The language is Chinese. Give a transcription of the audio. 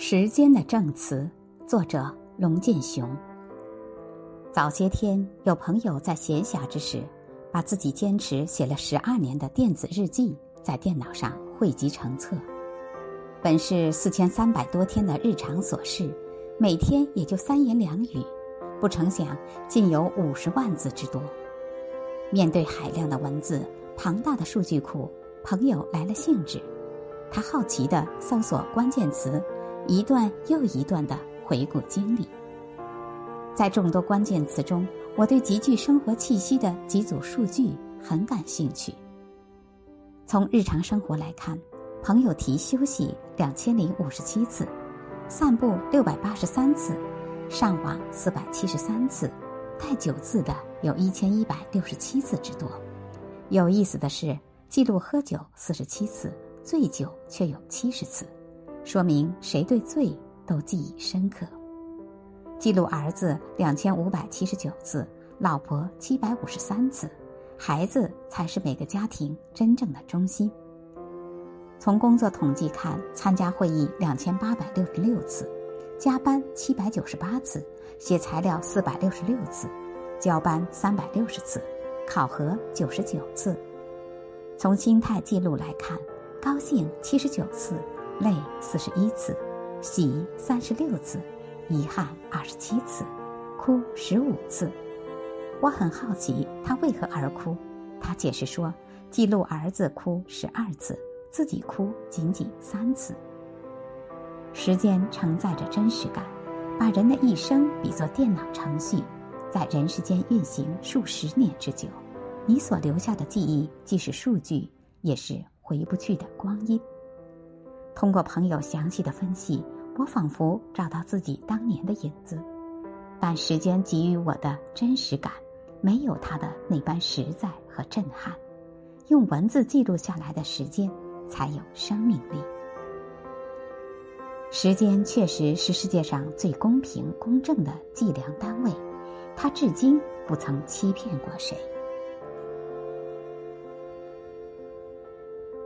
时间的证词，作者龙建雄。早些天，有朋友在闲暇之时，把自己坚持写了十二年的电子日记在电脑上汇集成册。本是四千三百多天的日常琐事，每天也就三言两语，不成想竟有五十万字之多。面对海量的文字、庞大的数据库，朋友来了兴致，他好奇地搜索关键词。一段又一段的回顾经历，在众多关键词中，我对极具生活气息的几组数据很感兴趣。从日常生活来看，朋友提休息两千零五十七次，散步六百八十三次，上网四百七十三次，带酒字的有一千一百六十七次之多。有意思的是，记录喝酒四十七次，醉酒却有七十次。说明谁对罪都记忆深刻。记录儿子两千五百七十九次，老婆七百五十三次，孩子才是每个家庭真正的中心。从工作统计看，参加会议两千八百六十六次，加班七百九十八次，写材料四百六十六次，交班三百六十次，考核九十九次。从心态记录来看，高兴七十九次。泪四十一次，喜三十六次，遗憾二十七次，哭十五次。我很好奇他为何而哭，他解释说，记录儿子哭十二次，自己哭仅仅三次。时间承载着真实感，把人的一生比作电脑程序，在人世间运行数十年之久，你所留下的记忆，既是数据，也是回不去的光阴。通过朋友详细的分析，我仿佛找到自己当年的影子，但时间给予我的真实感，没有他的那般实在和震撼。用文字记录下来的时间，才有生命力。时间确实是世界上最公平公正的计量单位，它至今不曾欺骗过谁。